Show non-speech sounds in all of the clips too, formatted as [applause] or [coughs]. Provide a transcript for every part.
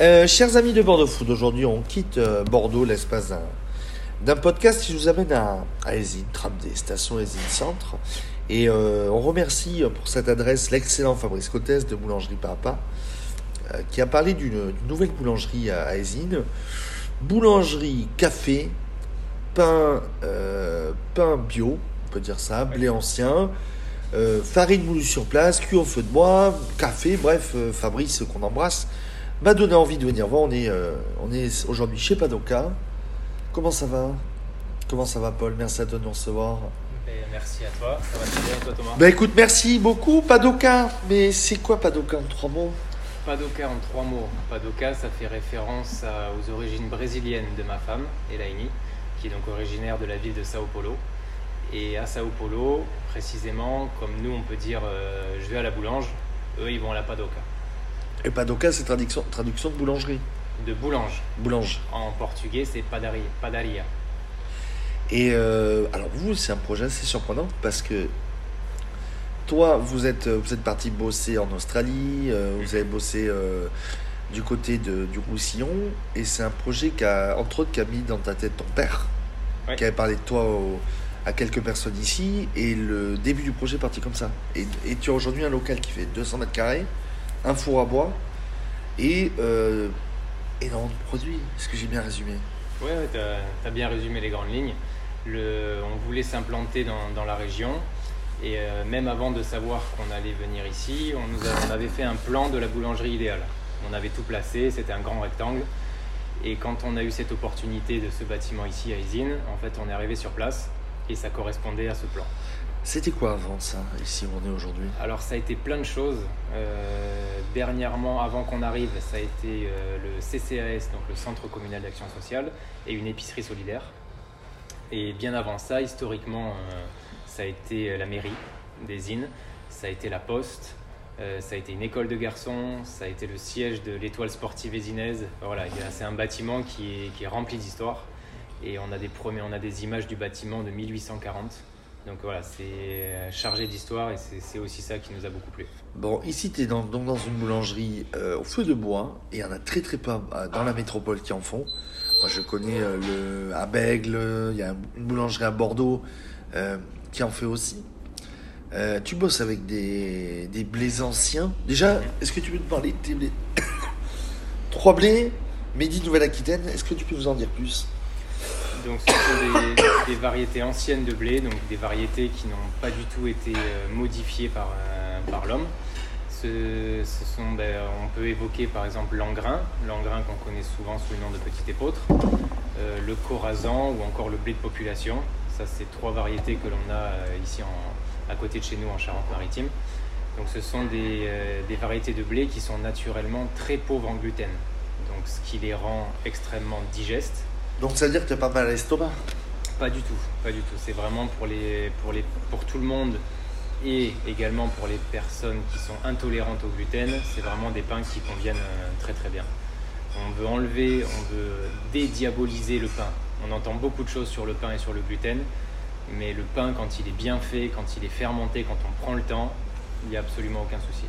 Euh, chers amis de Bordeaux Food, aujourd'hui on quitte euh, Bordeaux l'espace d'un, podcast qui nous amène à, à Esine, tram des stations Esine Centre. Et euh, on remercie pour cette adresse l'excellent Fabrice Cottès de Boulangerie Papa qui a parlé d'une, nouvelle boulangerie à, à Esine. Boulangerie, café, pain, pain bio, on peut dire ça, blé ancien, farine moulue sur place, cuit au feu de bois, café, bref, Fabrice qu'on embrasse m'a donné envie de venir voir. On est, euh, on est aujourd'hui chez Padoka. Comment ça va? Comment ça va Paul? Merci à toi de nous recevoir. Et merci à toi. Ça va très bien, toi Thomas? Ben écoute, merci beaucoup Padoka. Mais c'est quoi Padoka en trois mots? Padoka en trois mots. Padoka, ça fait référence à- aux origines brésiliennes de ma femme, Elaine, qui est donc originaire de la ville de Sao Paulo. Et à Sao Paulo, précisément, comme nous on peut dire euh, je vais à la boulange, eux ils vont à la Padoka. Et Padoka c'est traduction, traduction de boulangerie. De boulange. Boulange. En portugais, c'est padaria. padaria. Et euh, alors vous, c'est un projet assez surprenant parce que toi, vous êtes, vous êtes parti bosser en Australie, euh, vous avez bossé euh, du côté de, du Roussillon, et c'est un projet qui a, entre autres, qui a mis dans ta tête ton père, Ouais. qui avait parlé de toi au- à quelques personnes ici, et le début du projet est parti comme ça. Et, et tu as aujourd'hui un local qui fait 200 mètres carrés, un four à bois, et euh, énormément de produits. Est-ce que j'ai bien résumé? Ouais, t'as as bien résumé les grandes lignes. On voulait s'implanter dans, la région et euh, même avant de savoir qu'on allait venir ici, on, on avait fait un plan de la boulangerie idéale. On avait tout placé, c'était un grand rectangle. Et quand on a eu cette opportunité de ce bâtiment ici à Isine, en fait, on est arrivé sur place et ça correspondait à ce plan. C'était quoi avant ça, ici où on est aujourd'hui? Alors ça a été plein de choses. Euh, dernièrement, avant qu'on arrive, ça a été euh, le CCAS, donc le Centre communal d'action sociale, et une épicerie solidaire. Et bien avant ça, historiquement, euh, ça a été la mairie des Innes, ça a été la poste, ça a été une école de garçons, ça a été le siège de l'étoile sportive ésinaise. Voilà, c'est un bâtiment qui est, rempli d'histoire. Et on a des on a des images du bâtiment de 1840. Donc voilà, c'est euh, chargé d'histoire et c'est aussi ça qui nous a beaucoup plu. Bon, ici, tu es dans, donc dans une boulangerie euh, au feu de bois, et il y en a très très peu dans la métropole qui en font. Moi, je connais euh, le, à Bègle, il y a une boulangerie à Bordeaux qui en fait aussi. Tu bosses avec des, des blés anciens. Déjà, est-ce que tu peux te parler de tes blés? [coughs] Trois blés, Midi Nouvelle-Aquitaine, est-ce que tu peux nous en dire plus? Donc ce sont [coughs] des, variétés anciennes de blé, donc des variétés qui n'ont pas du tout été euh, modifiées par, euh, par l'homme. Ce, sont, ben, on peut évoquer par exemple l'engrain, l'engrain qu'on connaît souvent sous le nom de petit épeautre, euh, le corazan ou encore le blé de population. Ça, c'est trois variétés que l'on a ici en- à côté de chez nous en Charente-Maritime. Donc ce sont des, des variétés de blé qui sont naturellement très pauvres en gluten, donc ce qui les rend extrêmement digestes. Donc, ça veut dire que tu as pas mal à l'estomac Pas du tout, pas du tout. C'est vraiment pour tout le monde et également pour les personnes qui sont intolérantes au gluten. C'est vraiment des pains qui conviennent euh, très très bien. On veut enlever, on veut dédiaboliser le pain. On entend beaucoup de choses sur le pain et sur le gluten, mais le pain, quand il est bien fait, quand il est fermenté, quand on prend le temps, il n'y a absolument aucun souci.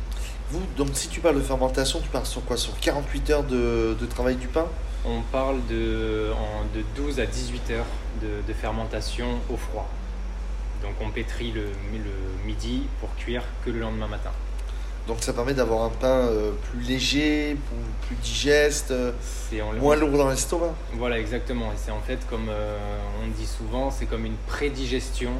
Vous, donc si tu parles de fermentation, tu parles sur quoi? Sur 48 heures de, de travail du pain? On parle de, en- de 12 à 18 heures de, de fermentation au froid. Donc on pétrit le, le midi pour cuire que le lendemain matin. Donc ça permet d'avoir un pain euh, plus léger, plus, plus digeste, euh, en- moins lourd dans l'estomac? Voilà, exactement. Et c'est en fait, comme euh, on dit souvent, c'est comme une prédigestion.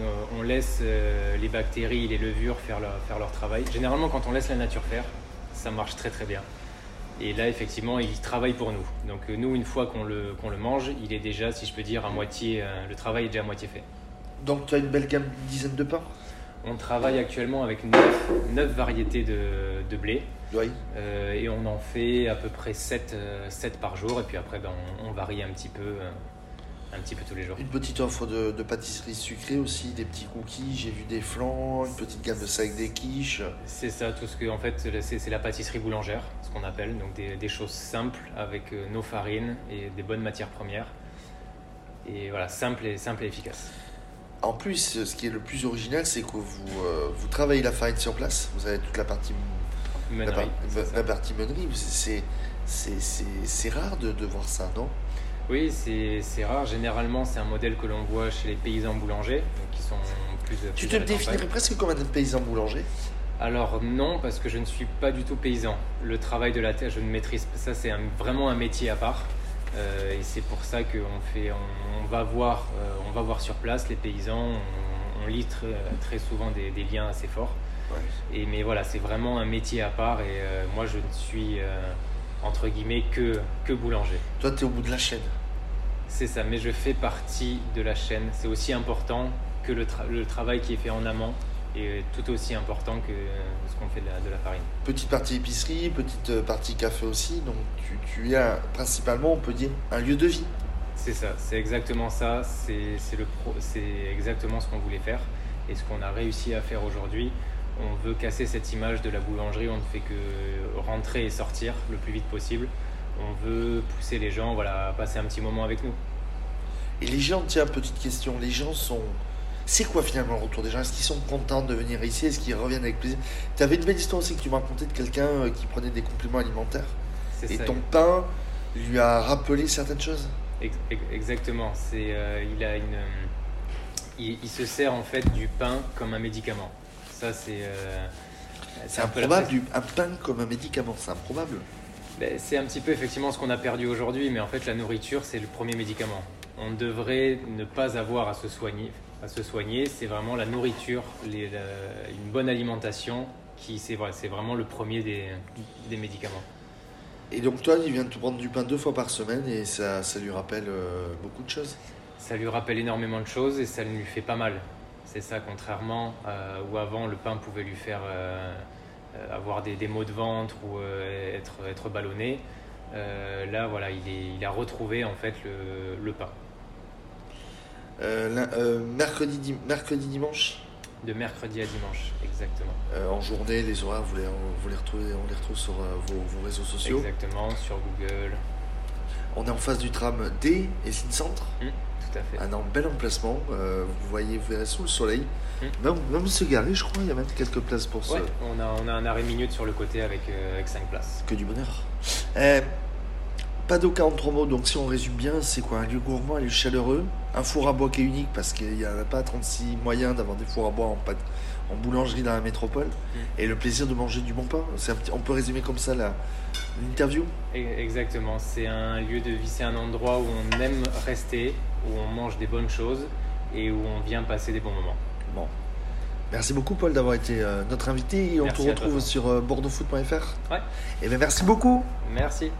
Euh, on laisse euh, les bactéries, les levures faire leur, faire leur travail. Généralement, quand on laisse la nature faire, ça marche très très bien. Et là, effectivement, il travaille pour nous. Donc euh, nous, une fois qu'on le, qu'on le mange, il est déjà, si je peux dire, à moitié, le travail est déjà à moitié fait. Donc tu as une belle gamme, une dizaine de pains On travaille actuellement avec 9, variétés de, de blé. Oui. Euh, et on en fait à peu près 7, par jour. Et puis après, ben, on, on varie un petit peu, un petit peu tous les jours. Une petite offre de, de pâtisserie sucrée aussi, des petits cookies, j'ai vu des flancs, une petite gamme de avec des quiches. C'est ça, tout ce que en fait c'est la pâtisserie boulangère, ce qu'on appelle, donc des, des choses simples avec euh, nos farines et des bonnes matières premières. Et voilà, simple et simple et efficace. En plus, ce qui est le plus original, c'est que vous, euh, vous travaillez la farine sur place. Vous avez toute la partie Meunerie, la, par- partie meunerie, c'est rare de, de voir ça, non? Oui, c'est rare. Généralement, c'est un modèle que l'on voit chez les paysans boulangers, qui sont plus. Tu plus te définirais presque comme un paysan boulanger? Alors non, parce que je ne suis pas du tout paysan. Le travail de la terre, je ne maîtrise pas. Ça, c'est vraiment un métier à part. Euh, et c'est pour ça qu'on fait, on, on va voir, euh, on va voir sur place les paysans. On, on lit très, très souvent des, des liens assez forts. Et mais voilà, c'est vraiment un métier à part. Et euh, moi, je ne suis entre guillemets que que boulanger. Toi, tu es au bout de la chaîne. C'est ça. Mais je fais partie de la chaîne. C'est aussi important que le, tra- le travail qui est fait en amont est tout aussi important que euh, ce qu'on fait de la, de la farine. Petite partie épicerie, petite euh, partie café aussi. Donc, tu, tu es un- principalement, on peut dire, un lieu de vie. C'est ça, c'est exactement ça, c'est exactement ce qu'on voulait faire et ce qu'on a réussi à faire aujourd'hui. On veut casser cette image de la boulangerie, on ne fait que rentrer et sortir le plus vite possible. On veut pousser les gens voilà, à passer un petit moment avec nous. Et les gens, tiens, petite question, les gens sont... C'est quoi finalement le retour des gens? Est-ce qu'ils sont contents de venir ici? Est-ce qu'ils reviennent avec plaisir? Tu avais une belle histoire aussi que tu m'as racontée de quelqu'un euh, qui prenait des compléments alimentaires. C'est Et ça. ton pain lui a rappelé certaines choses? Ex- ex- Exactement. C'est, euh, il, a une, euh, il, il se sert en fait du pain comme un médicament. Ça, c'est. euh, C'est un peu la improbable, un pain comme un médicament, c'est improbable. Ben, C'est un petit peu effectivement ce qu'on a perdu aujourd'hui, mais en fait la nourriture c'est le premier médicament. On devrait ne pas avoir à se soigner. À se soigner, c'est vraiment la nourriture, les- la- une bonne alimentation qui c'est vrai, c'est vraiment le premier des, des médicaments. Et donc toi, il vient de te prendre du pain deux fois par semaine et ça, ça lui rappelle euh, beaucoup de choses. Ça lui rappelle énormément de choses et ça ne lui fait pas mal. C'est ça, contrairement euh, où avant le pain pouvait lui faire euh, euh, avoir des, des maux de ventre ou euh, être, être ballonné. Là, voilà, il, est- il a retrouvé en fait le, le pain. Mercredi, dim- mercredi, dimanche, De mercredi à dimanche, exactement. en journée, les horaires, vous les, vous les retrouvez, on les retrouve sur vos, vos réseaux sociaux? Exactement, sur Google. On est en face du tram D et Cine Centre? Hmm, tout à fait. Un bel emplacement. euh, vous voyez, vous verrez sous le soleil. Hmm. Même, même se garer, je crois, il y a même quelques places pour ça. Ouais, on a, on a un arrêt minute sur le côté avec, euh, avec 5 places. Que du bonheur. Euh, Pado 43 mots, donc si on résume bien, c'est quoi? Un lieu gourmand, un lieu chaleureux, un four à bois qui est unique parce qu'il n'y en a pas 36 moyens d'avoir des fours à bois en, pâte- en boulangerie dans la métropole, et le plaisir de manger du bon pain. Un petit- on peut résumer comme ça l'interview? E- Exactement, c'est un lieu de vie, c'est un endroit où on aime rester, où on mange des bonnes choses et où on vient passer des bons moments. Bon. Merci beaucoup Paul d'avoir été euh, notre invité et on Merci te toi. retrouve sur euh, bordeauxfoot.fr. Ouais. Et bien merci beaucoup Merci.